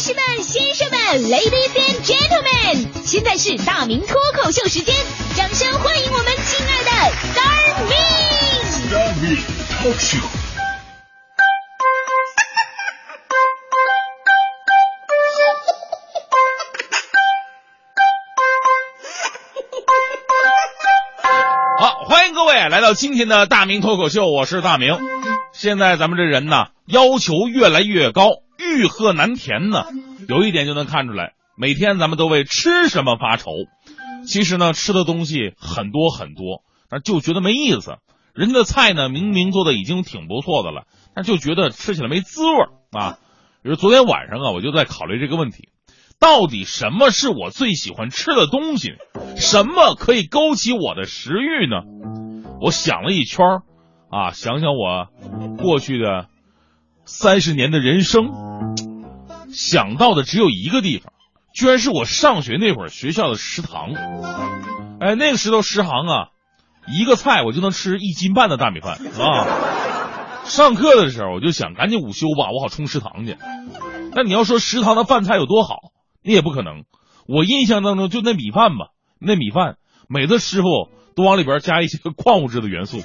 士们、先生们，Ladies and Gentlemen，现在是大明脱口秀时间，掌声欢迎我们亲爱的 Star Me！Star Me Talk Show。好，欢迎各位来到今天的大明脱口秀，我是大明。现在咱们这人呢，要求越来越高，欲壑难填呢。有一点就能看出来，每天咱们都为吃什么发愁。其实呢，吃的东西很多很多，但就觉得没意思。人家的菜呢，明明做的已经挺不错的了，但就觉得吃起来没滋味啊。比如昨天晚上啊，我就在考虑这个问题：到底什么是我最喜欢吃的东西？什么可以勾起我的食欲呢？我想了一圈啊，想想我过去的三十年的人生，想到的只有一个地方，居然是我上学那会儿学校的食堂。哎，那个时候食堂啊，一个菜我就能吃一斤半的大米饭啊。上课的时候我就想赶紧午休吧，我好冲食堂去。那你要说食堂的饭菜有多好，那也不可能。我印象当中就那米饭吧，那米饭每次师傅都往里边加一些矿物质的元素。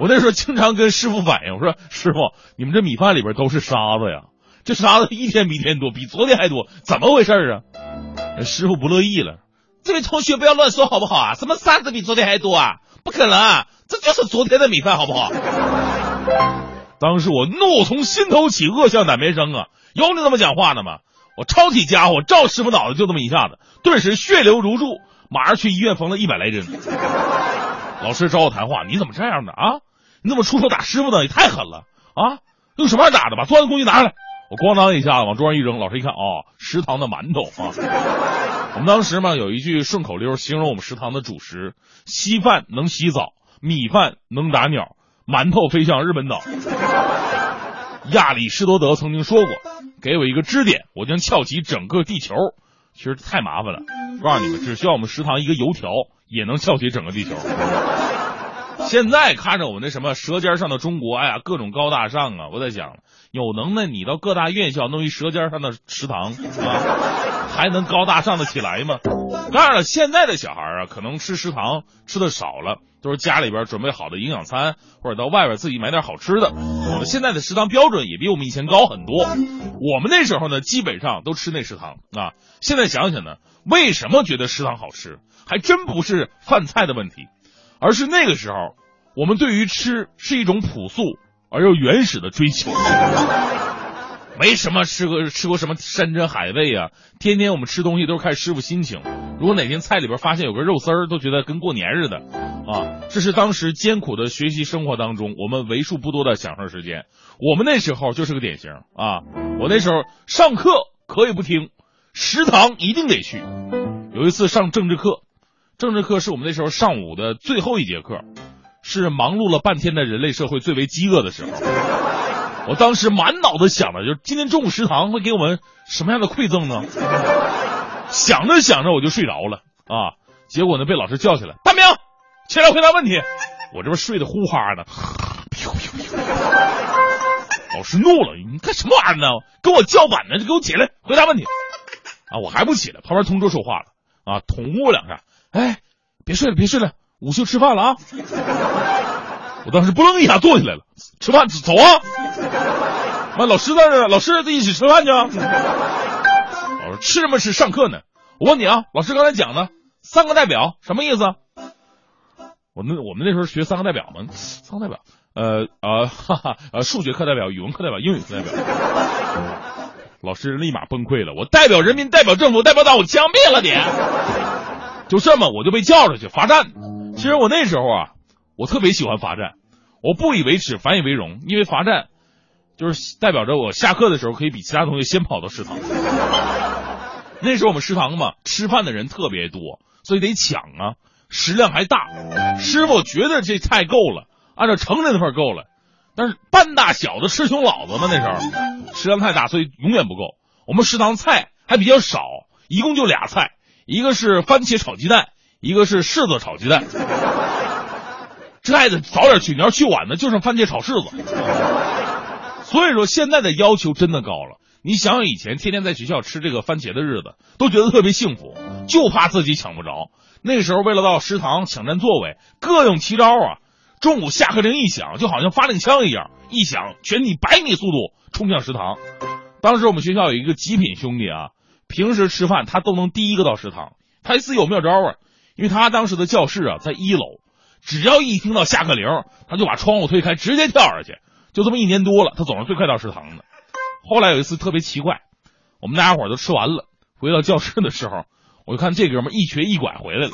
我那时候经常跟师傅反映，我说师傅，你们这米饭里边都是沙子呀，这沙子一天比一天多，比昨天还多，怎么回事啊？师傅不乐意了，这位同学不要乱说好不好啊？什么沙子比昨天还多啊？不可能啊，这就是昨天的米饭好不好？当时我怒从心头起，恶向胆边生啊！有你这么讲话的吗？我抄起家伙照师傅脑袋就这么一下子，顿时血流如注，马上去医院缝了一百来针。老师找我谈话，你怎么这样的啊？你怎么出手打师傅呢？也太狠了啊！用什么玩意打的？把作案工具拿出来！我咣当一下往桌上一扔，老师一看，哦，食堂的馒头啊！我们当时嘛有一句顺口溜形容我们食堂的主食：稀饭能洗澡，米饭能打鸟，馒头飞向日本岛。亚里士多德曾经说过：“给我一个支点，我将撬起整个地球。”其实太麻烦了，告诉你们，只需要我们食堂一个油条，也能撬起整个地球。现在看着我们那什么《舌尖上的中国》，哎呀，各种高大上啊！我在想，有能耐你到各大院校弄一《舌尖上的食堂》啊，还能高大上的起来吗？当然了，现在的小孩啊，可能吃食堂吃的少了，都是家里边准备好的营养餐，或者到外边自己买点好吃的。我们现在的食堂标准也比我们以前高很多。我们那时候呢，基本上都吃那食堂啊。现在想想呢，为什么觉得食堂好吃，还真不是饭菜的问题，而是那个时候我们对于吃是一种朴素而又原始的追求。没什么吃过吃过什么山珍海味啊，天天我们吃东西都是看师傅心情。如果哪天菜里边发现有个肉丝儿，都觉得跟过年似的啊。这是当时艰苦的学习生活当中我们为数不多的享受时间。我们那时候就是个典型啊。我那时候上课可以不听，食堂一定得去。有一次上政治课，政治课是我们那时候上午的最后一节课，是忙碌了半天的人类社会最为饥饿的时候。我当时满脑子想的就是今天中午食堂会给我们什么样的馈赠呢？想着想着我就睡着了啊！结果呢被老师叫起来，大明起来回答问题。我这边睡得呼哈的，老师怒了，你干什么玩意儿呢？跟我叫板呢，就给我起来回答问题啊！我还不起来，旁边同桌说话了啊，捅我两下，哎，别睡了，别睡了，午休吃饭了啊！我当时不楞一下坐起来了，吃饭走啊！妈，老师在这，老师在一起吃饭去。老师吃什么吃？上课呢。我问你啊，老师刚才讲的三个代表什么意思？我们我们那时候学三个代表嘛，三个代表，呃呃哈哈呃，数学课代表、语文课代表、英语课代表。老师立马崩溃了，我代表人民，代表政府，代表党，我枪毙了你！就这么我就被叫出去罚站。其实我那时候啊。我特别喜欢罚站，我不以为耻，反以为荣，因为罚站就是代表着我下课的时候可以比其他同学先跑到食堂。那时候我们食堂嘛，吃饭的人特别多，所以得抢啊，食量还大。师傅觉得这菜够了，按照成人的份够了，但是半大小的吃穷老子嘛，那时候食量太大，所以永远不够。我们食堂菜还比较少，一共就俩菜，一个是番茄炒鸡蛋，一个是柿子炒鸡蛋。这还得早点去，你要去晚呢，就剩番茄炒柿子。所以说现在的要求真的高了，你想想以前天天在学校吃这个番茄的日子，都觉得特别幸福，就怕自己抢不着。那时候为了到食堂抢占座位，各用奇招啊。中午下课铃一响，就好像发令枪一样，一响全以百米速度冲向食堂。当时我们学校有一个极品兄弟啊，平时吃饭他都能第一个到食堂。他一次有妙招啊，因为他当时的教室啊在一楼，只要一听到下课铃，他就把窗户推开，直接跳下去。就这么一年多了，他总是最快到食堂的。后来有一次特别奇怪，我们大家伙都吃完了，回到教室的时候，我就看这哥们一瘸一拐回来了，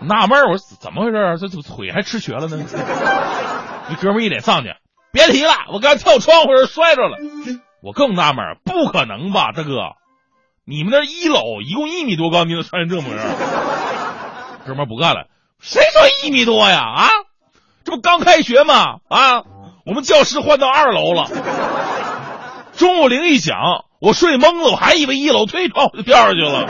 纳闷我说怎么回事？这这腿还吃瘸了呢？那哥们一脸丧气，别提了，我刚跳窗户时摔着了。我更纳闷，不可能吧，大哥，你们那一楼一共一米多高，你能穿成这模样？哥们不干了，谁说一米多呀？啊，这不刚开学吗？啊，我们教室换到二楼了。中午铃一响，我睡懵了，我还以为一楼推窗户就掉下去了。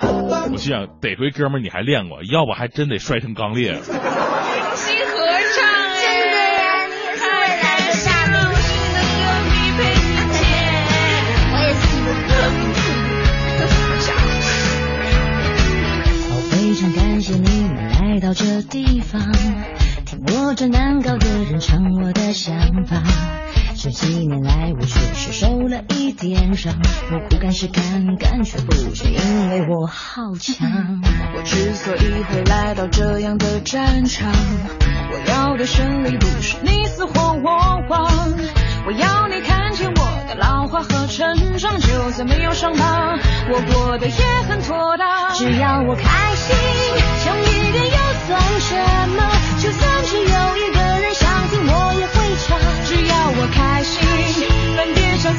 我心想，得亏哥们你还练过，要不还真得摔成钢裂。来到这地方，听我这难搞的人唱我的想法。这几年来，我确实受了一点伤，我苦干是干干，却不是因为我好强。我之所以会来到这样的战场，我要的胜利不是你死或我亡，我要你看见我的老化和成长，就算没有伤疤，我过得也很妥当。只要我开心，强一点又算什么？就算是有一个人想听，我也会唱。只要我开心，翻遍小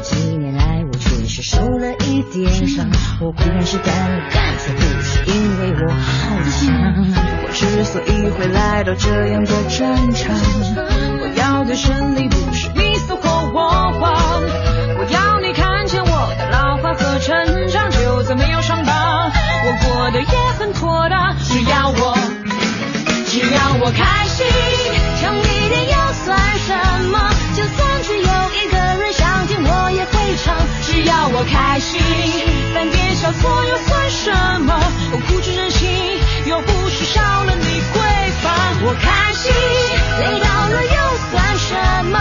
这几年来，我确实受了一点伤，我固然是干干，却不是因为我好强。我之所以会来到这样的战场，我要的胜利不是你死或我亡，我要你看见我的老化和成长，就算没有伤疤，我过得也很妥当。只要我，只要我开心，强一点又算什么？就算只有一个，我也会唱。只要我开心，犯点小错又算什么？我固执任性，又不是少了你闺房。我开心，累到了又算什么？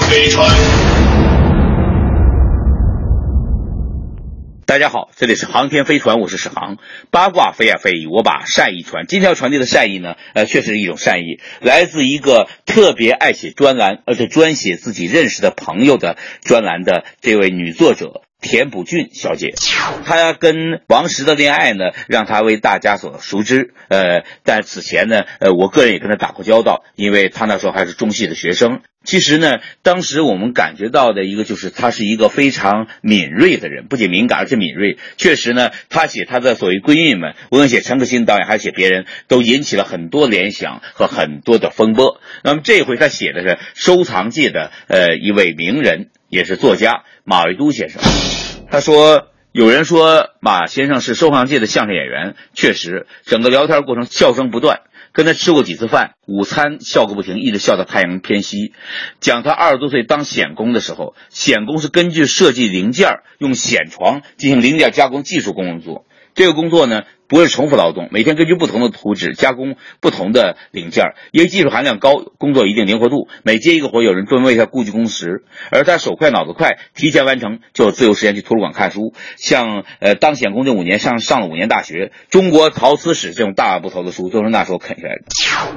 飞船。大家好，这里是航天飞船，我是史航。八卦飞呀飞，我把善意传。今天要传递的善意呢，呃，确实是一种善意，来自一个特别爱写专栏，而且专写自己认识的朋友的专栏的这位女作者。田朴珺小姐，她跟王石的恋爱呢，让她为大家所熟知。呃，但此前呢，呃，我个人也跟她打过交道，因为她那时候还是中戏的学生。其实呢，当时我们感觉到的一个就是她是一个非常敏锐的人，不仅敏感，而且敏锐。确实呢，她写她的所谓闺蜜们，无论写陈可辛导演还是写别人，都引起了很多联想和很多的风波。那么这回她写的是收藏界的呃一位名人。也是作家马未都先生，他说：“有人说马先生是收藏界的相声演员，确实，整个聊天过程笑声不断。跟他吃过几次饭，午餐笑个不停，一直笑到太阳偏西。讲他二十多岁当显工的时候，显工是根据设计零件，用显床进行零件加工技术工作。这个工作呢。”不是重复劳动，每天根据不同的图纸加工不同的零件，因为技术含量高，工作一定灵活度。每接一个活，有人专门为他估计工时，而他手快脑子快，提前完成就有自由时间去图书馆看书。像呃当显工这五年上上了五年大学，中国陶瓷史这种大部头的书都是那时候啃下来的。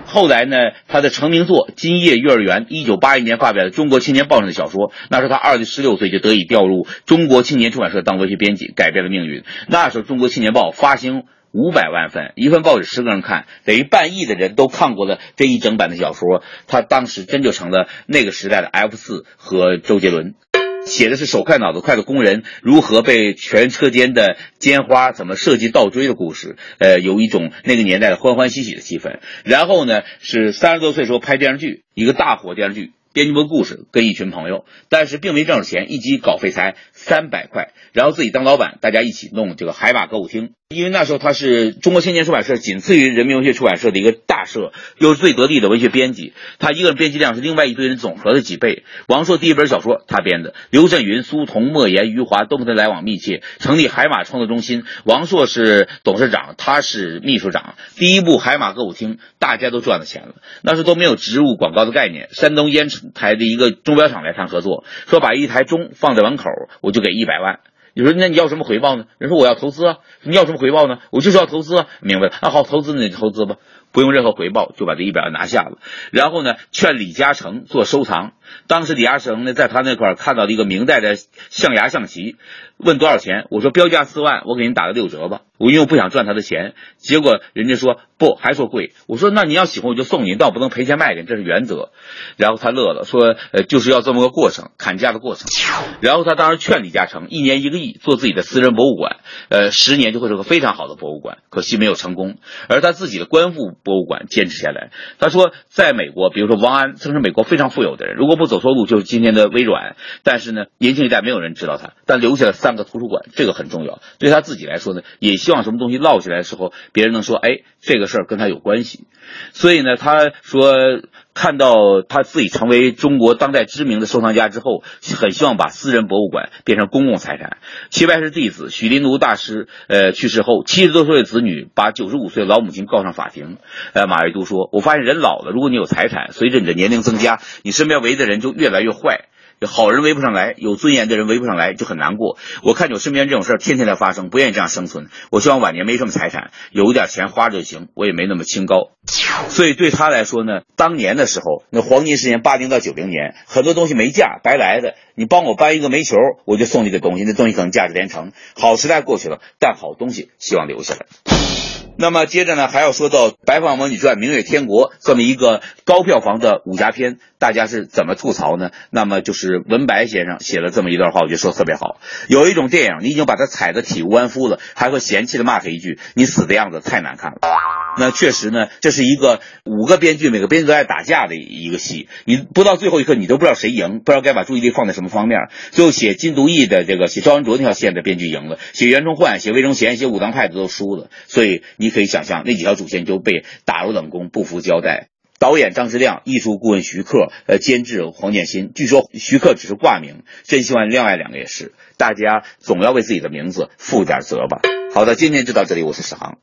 后来呢，他的成名作《今夜幼儿园》，一九八一年发表的《中国青年报》上的小说，那时候他二十六岁就得以调入中国青年出版社当文学编辑，改变了命运。那时候《中国青年报》发行。五百万份，一份报纸十个人看，等于半亿的人都看过了这一整版的小说。他当时真就成了那个时代的 F 四和周杰伦，写的是手快脑子快的工人如何被全车间的尖花怎么设计倒追的故事。呃，有一种那个年代的欢欢喜喜的气氛。然后呢，是三十多岁时候拍电视剧，一个大火电视剧。编辑部故事跟一群朋友，但是并没挣着钱，一集稿费才三百块，然后自己当老板，大家一起弄这个海马歌舞厅。因为那时候他是中国青年出版社仅次于人民文学出版社的一个大社，又是最得力的文学编辑，他一个人编辑量是另外一堆人总和的几倍。王朔第一本小说他编的，刘震云、苏童、莫言、余华都跟他来往密切，成立海马创作中心，王朔是董事长，他是秘书长。第一部海马歌舞厅，大家都赚了钱了，那时候都没有植入广告的概念。山东烟台的一个钟表厂来谈合作，说把一台钟放在门口，我就给一百万。你说那你要什么回报呢？人说我要投资啊。你要什么回报呢？我就是要投资。明白了啊，好，投资你投资吧，不用任何回报就把这一百万拿下了。然后呢，劝李嘉诚做收藏。当时李嘉诚呢，在他那块看到了一个明代的象牙象棋，问多少钱？我说标价四万，我给您打个六折吧。我因为我不想赚他的钱。结果人家说不，还说贵。我说那你要喜欢我就送你，但我不能赔钱卖给你，这是原则。然后他乐了，说呃就是要这么个过程，砍价的过程。然后他当时劝李嘉诚一年一个亿做自己的私人博物馆，呃十年就会是个非常好的博物馆。可惜没有成功，而他自己的官复博物馆坚持下来。他说在美国，比如说王安曾是美国非常富有的人，如果不走错路，就是今天的微软。但是呢，年轻一代没有人知道他，但留下了三个图书馆，这个很重要。对他自己来说呢，也希望什么东西落下来的时候，别人能说，哎，这个事儿跟他有关系。所以呢，他说看到他自己成为中国当代知名的收藏家之后，很希望把私人博物馆变成公共财产。齐白石弟子许林奴大师，呃，去世后，七十多岁的子女把九十五岁的老母亲告上法庭。呃，马未都说，我发现人老了，如果你有财产，随着你的年龄增加，你身边围的人就越来越坏。好人围不上来，有尊严的人围不上来，就很难过。我看我身边这种事儿天天在发生，不愿意这样生存。我希望晚年没什么财产，有一点钱花就行，我也没那么清高。所以对他来说呢，当年的时候，那黄金时间八零到九零年，很多东西没价，白来的。你帮我搬一个煤球，我就送你个东西，那东西可能价值连城。好时代过去了，但好东西希望留下来。那么接着呢，还要说到《白发魔女传》《明月天国》这么一个高票房的武侠片，大家是怎么吐槽呢？那么就是文白先生写了这么一段话，我觉得说特别好。有一种电影，你已经把它踩得体无完肤了，还会嫌弃的骂他一句：“你死的样子太难看了。”那确实呢，这是一个五个编剧，每个编剧都在打架的一个戏。你不到最后一刻，你都不知道谁赢，不知道该把注意力放在什么方面。最后写金独义的这个写赵文卓那条线的编剧赢了，写袁崇焕、写魏忠贤、写武当派的都输了。所以你可以想象，那几条主线就被打入冷宫，不服交代。导演张之亮，艺术顾问徐克，呃，监制黄建新。据说徐克只是挂名，真希望另外两个也是。大家总要为自己的名字负点责吧。好的，今天就到这里，我是史航。